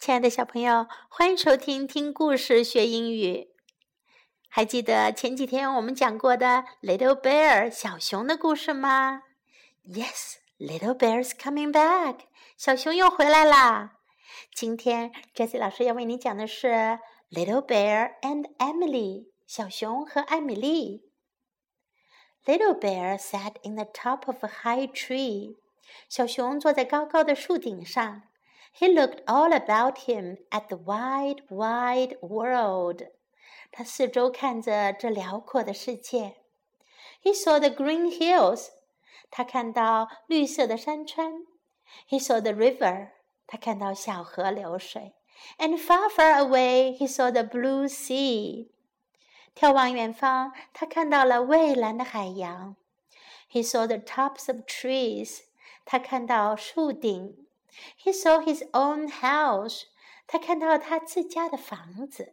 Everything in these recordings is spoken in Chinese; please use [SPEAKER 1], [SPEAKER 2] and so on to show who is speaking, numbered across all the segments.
[SPEAKER 1] 亲爱的小朋友，欢迎收听听故事学英语。还记得前几天我们讲过的 Little Bear 小熊的故事吗？Yes, Little Bear's coming back。小熊又回来啦。今天 Jessie 老师要为你讲的是 Little Bear and Emily 小熊和艾米丽。Little Bear sat in the top of a high tree。小熊坐在高高的树顶上。He looked all about him at the wide, wide world. 他四周看着这辽阔的世界。He saw the green hills. 他看到绿色的山川。He saw the river. 他看到小河流水。And far, far away, he saw the blue sea. 眺望远方，他看到了蔚蓝的海洋。He saw the tops of trees. 他看到树顶。 He saw his own house. 他看到了他自家的房子。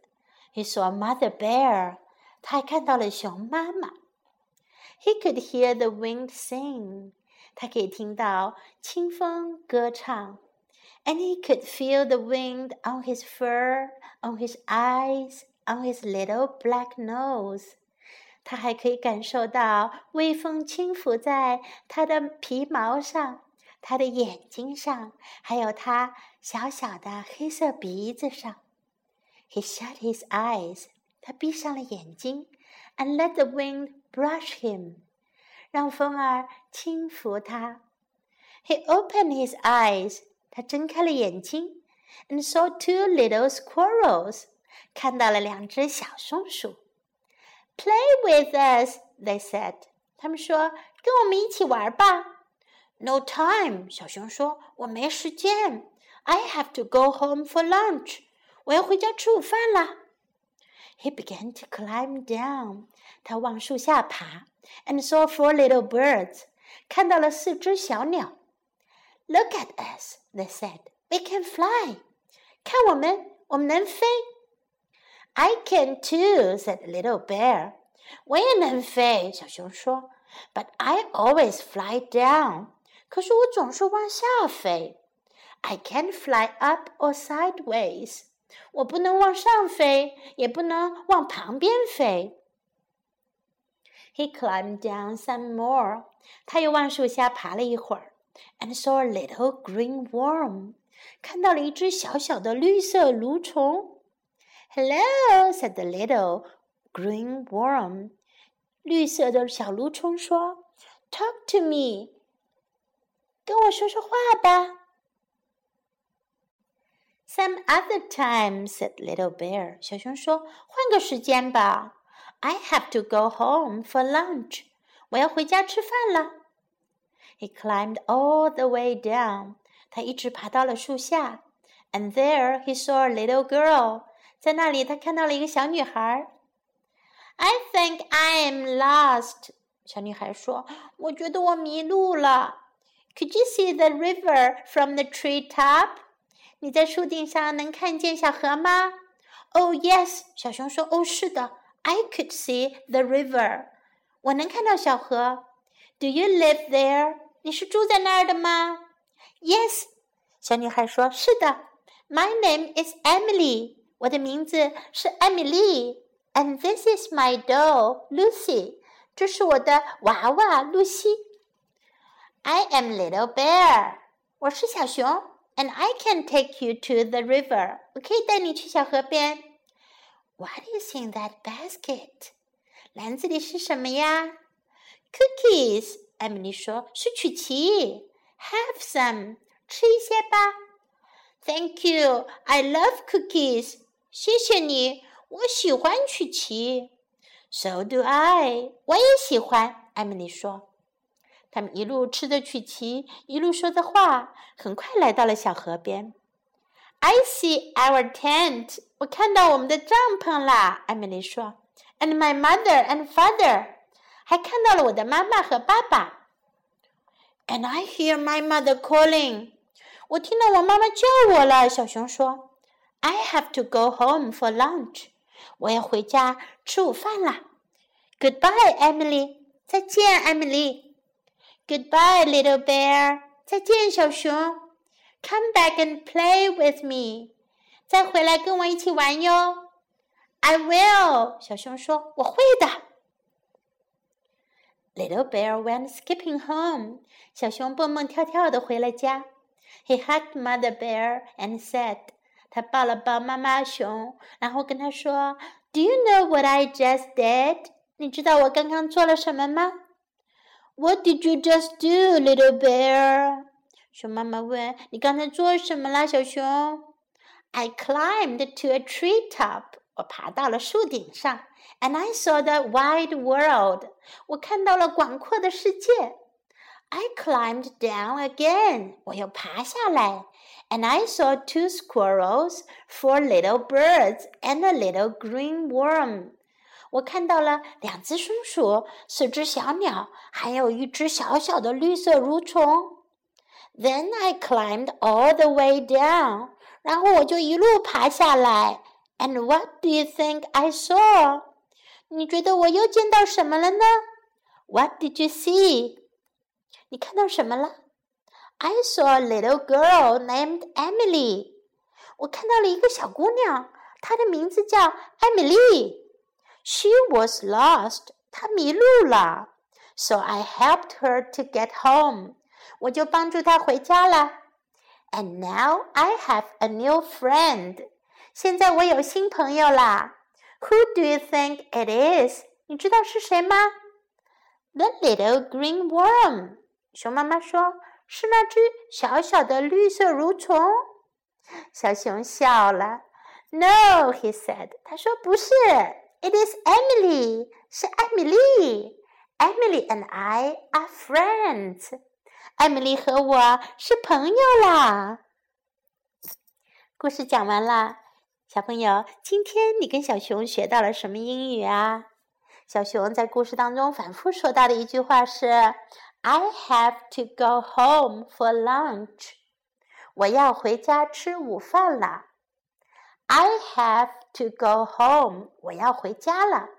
[SPEAKER 1] He saw Mother Bear. 他还看到了熊妈妈。He could hear the wind sing. 他可以听到清风歌唱。And he could feel the wind on his fur, on his eyes, on his little black nose. 他还可以感受到微风轻拂在他的皮毛上。他的眼睛上，还有他小小的黑色鼻子上。He shut his eyes，他闭上了眼睛，and let the wind brush him，让风儿轻拂他。He opened his eyes，他睁开了眼睛，and saw two little squirrels，看到了两只小松鼠。Play with us，they said，他们说，跟我们一起玩吧。No time，小熊说：“我没时间。I have to go home for lunch。我要回家吃午饭啦。” He began to climb down。他往树下爬，and saw four little birds。看到了四只小鸟。Look at us，they said。We can fly。看我们，我们能飞。I can too，said little bear。我也能飞，小熊说。But I always fly down。 可是我总是往下飞。I can't fly up or sideways。我不能往上飞，也不能往旁边飞。He climbed down some more。他又往树下爬了一会儿，and saw a little green worm。看到了一只小小的绿色蠕虫。Hello，said the little green worm。绿色的小蠕虫说：“Talk to me。” 跟我说说话吧。Some other time, said Little Bear. 小熊说：“换个时间吧。I have to go home for lunch. 我要回家吃饭了。” He climbed all the way down. 他一直爬到了树下。And there he saw a little girl. 在那里，他看到了一个小女孩。I think I am lost. 小女孩说：“我觉得我迷路了。” Could you see the river from the tree top？你在树顶上能看见小河吗？Oh yes，小熊说。哦，是的，I could see the river。我能看到小河。Do you live there？你是住在那儿的吗？Yes，小女孩说。是的。My name is Emily。我的名字是艾米丽。And this is my doll, Lucy。这是我的娃娃露西。 I am little bear，我是小熊，and I can take you to the river，我可以带你去小河边。What is in that basket？篮子里是什么呀？Cookies，艾米丽说，是曲奇。Have some，吃一些吧。Thank you，I love cookies。谢谢你，我喜欢曲奇。So do I，我也喜欢。艾米丽说。 他们一路吃着曲奇，一路说着话，很快来到了小河边。I see our tent，我看到我们的帐篷啦。艾米丽说，And my mother and father，还看到了我的妈妈和爸爸。And I hear my mother calling，我听到我妈妈叫我了。小熊说，I have to go home for lunch，我要回家吃午饭啦。Goodbye，Emily，再见，艾米丽。Goodbye, little bear. 再见，小熊。Come back and play with me. 再回来跟我一起玩哟。I will，小熊说：“我会的。” Little bear went skipping home. 小熊蹦蹦跳跳的回了家。He hugged Mother Bear and said. 他抱了抱妈妈熊，然后跟他说：“Do you know what I just did？你知道我刚刚做了什么吗 ？”What did you just do, little bear？熊妈妈问：“你刚才做什么啦，小熊？”I climbed to a tree top. 我爬到了树顶上，and I saw the wide world。我看到了广阔的世界。I climbed down again。我又爬下来，and I saw two squirrels, four little birds, and a little green worm。 我看到了两只松鼠，四只小鸟，还有一只小小的绿色蠕虫。Then I climbed all the way down。然后我就一路爬下来。And what do you think I saw？你觉得我又见到什么了呢？What did you see？你看到什么了？I saw a little girl named Emily。我看到了一个小姑娘，她的名字叫艾米丽。She was lost。她迷路了。So I helped her to get home。我就帮助她回家了。And now I have a new friend。现在我有新朋友啦。Who do you think it is？你知道是谁吗？The little green worm。熊妈妈说：“是那只小小的绿色蠕虫。”小熊笑了。No，he said。他说：“不是，It is Emily，是艾米丽。Emily and I are friends。艾米丽和我是朋友啦。”故事讲完了。小朋友，今天你跟小熊学到了什么英语啊？小熊在故事当中反复说到的一句话是：“I have to go home for lunch。”我要回家吃午饭了。I have to go home。我要回家了。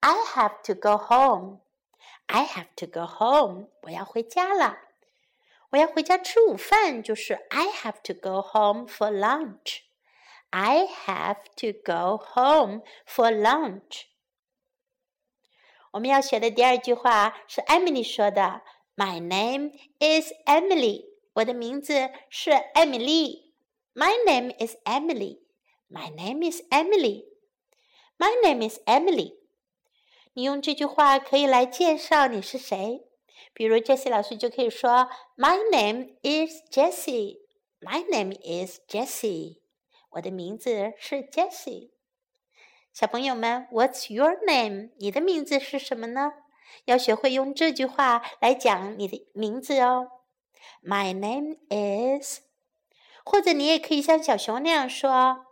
[SPEAKER 1] I have to go home。I have to go home。我要回家了。我要回家吃午饭，就是 I have to go home for lunch。I have to go home for lunch。我们要学的第二句话是艾米丽说的：“My name is Emily。”我的名字是艾米丽。My name is Emily。 My name is Emily。My name is Emily。你用这句话可以来介绍你是谁。比如 Jessie 老师就可以说：“My name is Jessie。” My name is Jessie。我的名字是 Jessie。小朋友们，What's your name？你的名字是什么呢？要学会用这句话来讲你的名字哦。My name is，或者你也可以像小熊那样说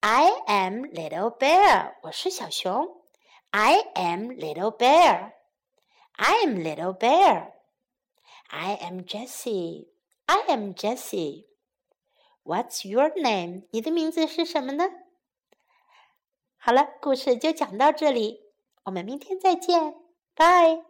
[SPEAKER 1] ：I am little bear。我是小熊。I am little bear。I am little bear。I am Jessie。I am Jessie。What's your name？你的名字是什么呢？好了，故事就讲到这里，我们明天再见，拜。